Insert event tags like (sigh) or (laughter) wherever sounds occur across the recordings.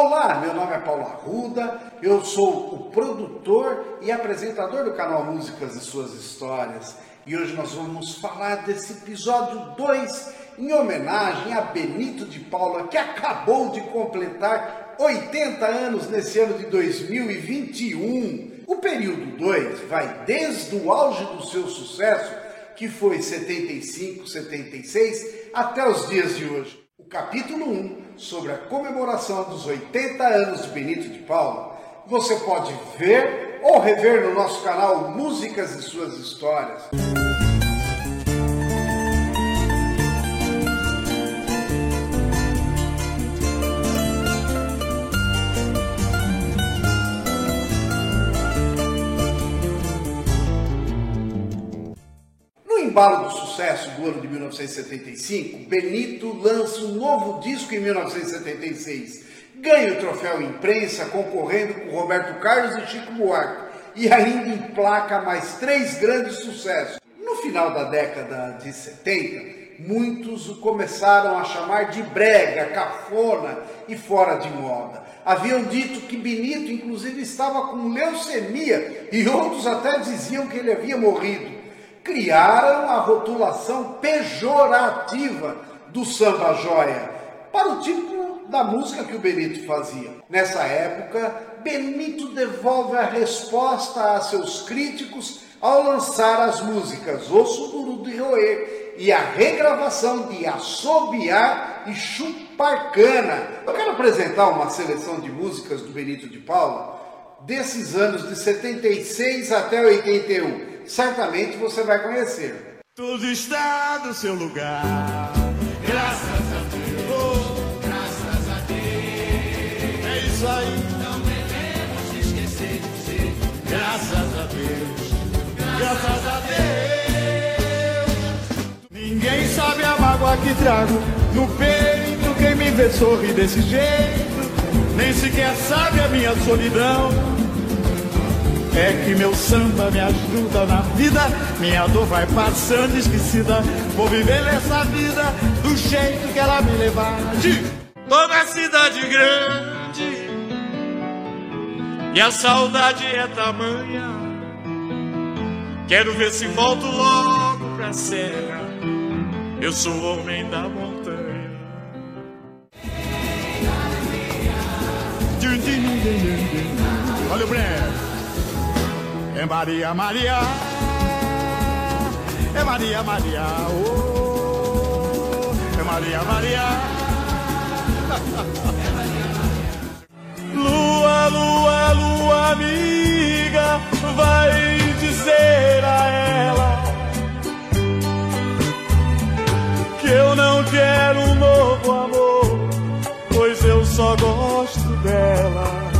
Olá, meu nome é Paulo Arruda, eu sou o produtor e apresentador do canal Músicas e Suas Histórias. E hoje nós vamos falar desse episódio 2 em homenagem a Benito de Paula, que acabou de completar 80 anos nesse ano de 2021. O período 2 vai desde o auge do seu sucesso, que foi 75, 76, até os dias de hoje. O capítulo 1 sobre a comemoração dos 80 anos de Benito de Paula, você pode ver ou rever no nosso canal Músicas e Suas Histórias. Embalo do sucesso do ano de 1975, Benito lança um novo disco em 1976. Ganha o troféu imprensa concorrendo com Roberto Carlos e Chico Buarque e ainda emplaca mais três grandes sucessos. No final da década de 70, muitos o começaram a chamar de brega, cafona e fora de moda. Haviam dito que Benito, inclusive, estava com leucemia e outros até diziam que ele havia morrido criaram a rotulação pejorativa do samba joia para o tipo da música que o Benito fazia. Nessa época, Benito devolve a resposta a seus críticos ao lançar as músicas O Suduru de Roer e a regravação de Assobiar e Chupar Cana. Eu quero apresentar uma seleção de músicas do Benito de Paula desses anos de 76 até 81 certamente você vai conhecer. Tudo está no seu lugar. Graças a Deus. Oh, graças a Deus. É isso aí. Não devemos esquecer de dizer. Graças a Deus. Graças a Deus. Ninguém sabe a mágoa que trago no peito. Quem me vê sorrir desse jeito. Nem sequer sabe a minha solidão. É que meu samba me ajuda na vida, minha dor vai passando esquecida. Vou viver essa vida do jeito que ela me levar. Toda cidade grande, e a saudade é tamanha. Quero ver se volto logo pra serra. Eu sou o homem da montanha. Olha o Breno. É Maria, Maria. É Maria, Maria. Oh, é Maria, Maria. (laughs) Lua, lua, lua, amiga, vai dizer a ela que eu não quero um novo amor, pois eu só gosto dela.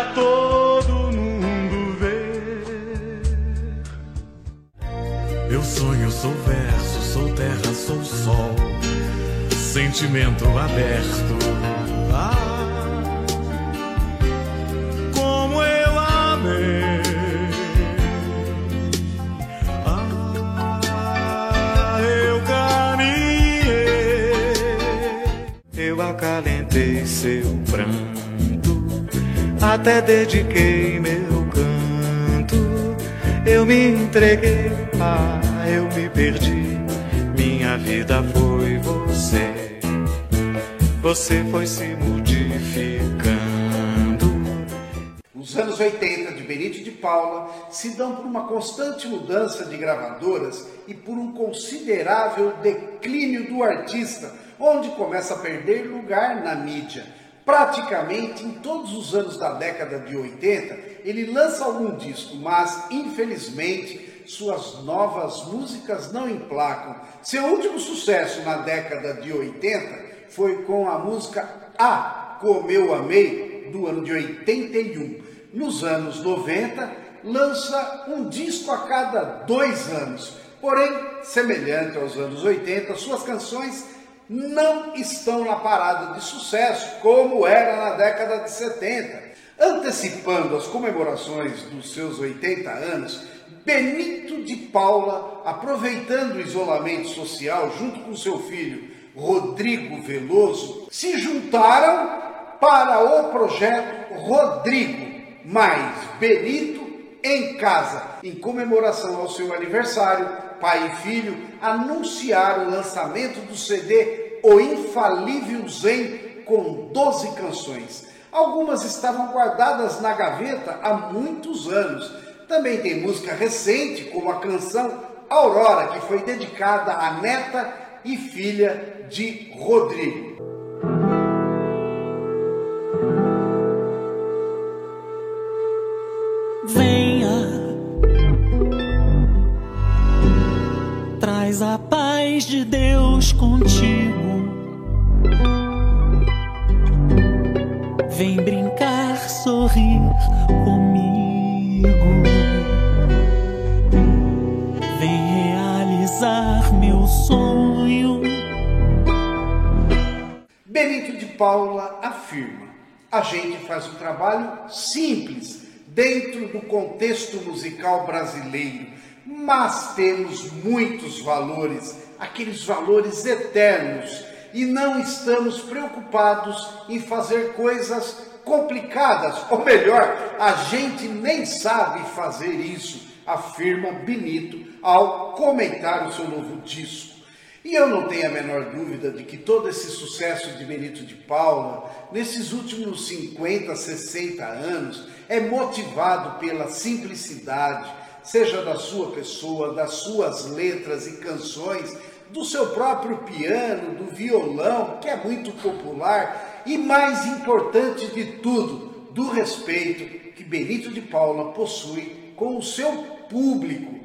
Pra todo mundo ver. Eu sonho, sou verso, sou terra, sou sol, sentimento aberto. Ah, como eu amei. acalentei seu pranto, até dediquei meu canto. Eu me entreguei, ah, eu me perdi. Minha vida foi você, você foi se modificando. Os anos 80 de Benito de Paula se dão por uma constante mudança de gravadoras e por um considerável declínio do artista onde começa a perder lugar na mídia. Praticamente em todos os anos da década de 80, ele lança algum disco, mas infelizmente suas novas músicas não emplacam. Seu último sucesso na década de 80 foi com a música A Como Eu Amei, do ano de 81. Nos anos 90, lança um disco a cada dois anos. Porém, semelhante aos anos 80, suas canções não estão na parada de sucesso como era na década de 70. Antecipando as comemorações dos seus 80 anos, Benito de Paula, aproveitando o isolamento social junto com seu filho Rodrigo Veloso, se juntaram para o projeto Rodrigo mais Benito em casa, em comemoração ao seu aniversário, pai e filho anunciaram o lançamento do CD O Infalível Zen com 12 canções. Algumas estavam guardadas na gaveta há muitos anos. Também tem música recente, como a canção Aurora, que foi dedicada à neta e filha de Rodrigo. A paz de Deus contigo. Vem brincar, sorrir comigo. Vem realizar meu sonho. Benito de Paula afirma: a gente faz um trabalho simples dentro do contexto musical brasileiro mas temos muitos valores, aqueles valores eternos, e não estamos preocupados em fazer coisas complicadas, ou melhor, a gente nem sabe fazer isso, afirma Benito ao comentar o seu novo disco. E eu não tenho a menor dúvida de que todo esse sucesso de Benito de Paula, nesses últimos 50, 60 anos, é motivado pela simplicidade, seja da sua pessoa, das suas letras e canções, do seu próprio piano, do violão, que é muito popular, e mais importante de tudo, do respeito que Benito de Paula possui com o seu público.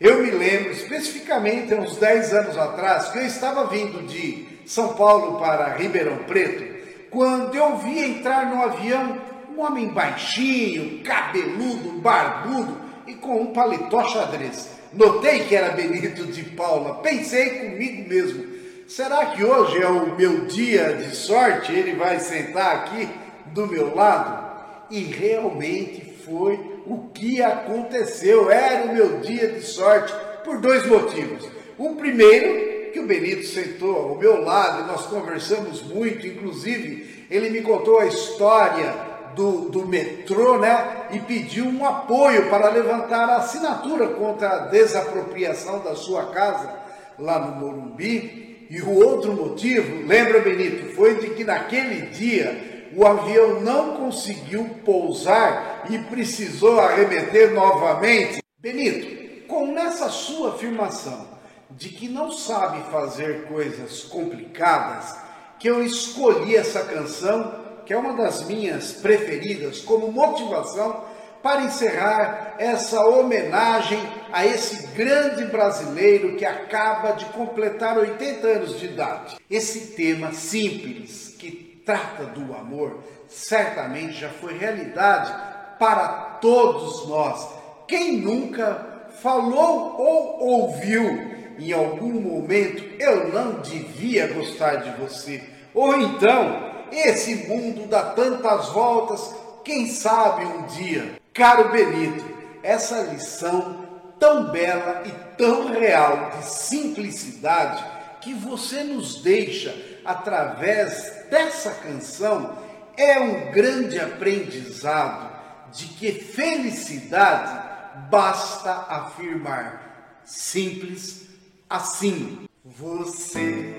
Eu me lembro especificamente, há uns 10 anos atrás, que eu estava vindo de São Paulo para Ribeirão Preto, quando eu vi entrar no avião um homem baixinho, cabeludo, barbudo, e com um paletó xadrez. Notei que era Benito de Paula, pensei comigo mesmo. Será que hoje é o meu dia de sorte? Ele vai sentar aqui do meu lado? E realmente foi o que aconteceu. Era o meu dia de sorte por dois motivos. O primeiro, que o Benito sentou ao meu lado nós conversamos muito, inclusive ele me contou a história do, do metrô, né? E pediu um apoio para levantar a assinatura contra a desapropriação da sua casa lá no Morumbi. E o outro motivo, lembra Benito, foi de que naquele dia o avião não conseguiu pousar e precisou arremeter novamente. Benito, com essa sua afirmação de que não sabe fazer coisas complicadas, que eu escolhi essa canção que é uma das minhas preferidas, como motivação para encerrar essa homenagem a esse grande brasileiro que acaba de completar 80 anos de idade. Esse tema simples que trata do amor certamente já foi realidade para todos nós. Quem nunca falou ou ouviu em algum momento eu não devia gostar de você? Ou então esse mundo dá tantas voltas, quem sabe um dia. Caro Benito, essa lição tão bela e tão real de simplicidade que você nos deixa através dessa canção é um grande aprendizado de que felicidade basta afirmar. Simples assim. Você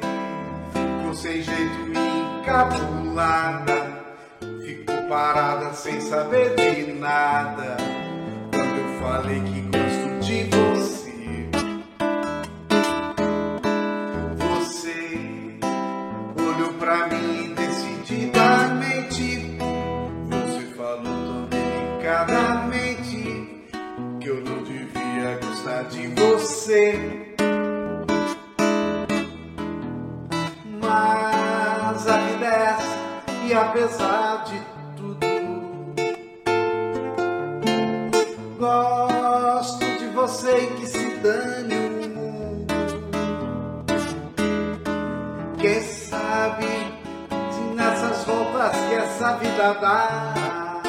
ficou sem jeito encabulada, ficou parada sem saber de nada. Quando eu falei que gosto de você, você olhou pra mim decididamente. Você falou tão delicadamente que eu não devia gostar de você. apesar de tudo, gosto de você que se dane o mundo. Quem sabe se nessas roupas que essa vida dá,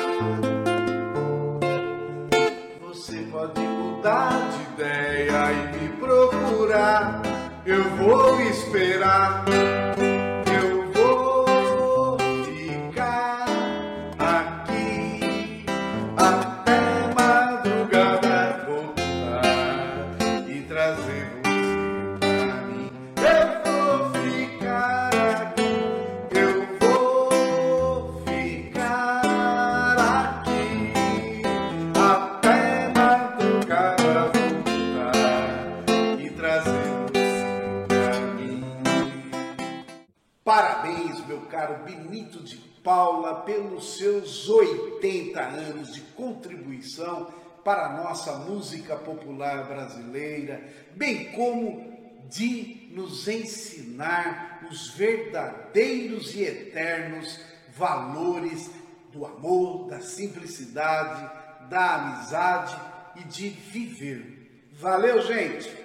você pode mudar de ideia e me procurar. Eu vou esperar. Parabéns, meu caro Benito de Paula, pelos seus 80 anos de contribuição para a nossa música popular brasileira, bem como de nos ensinar os verdadeiros e eternos valores do amor, da simplicidade, da amizade e de viver. Valeu, gente!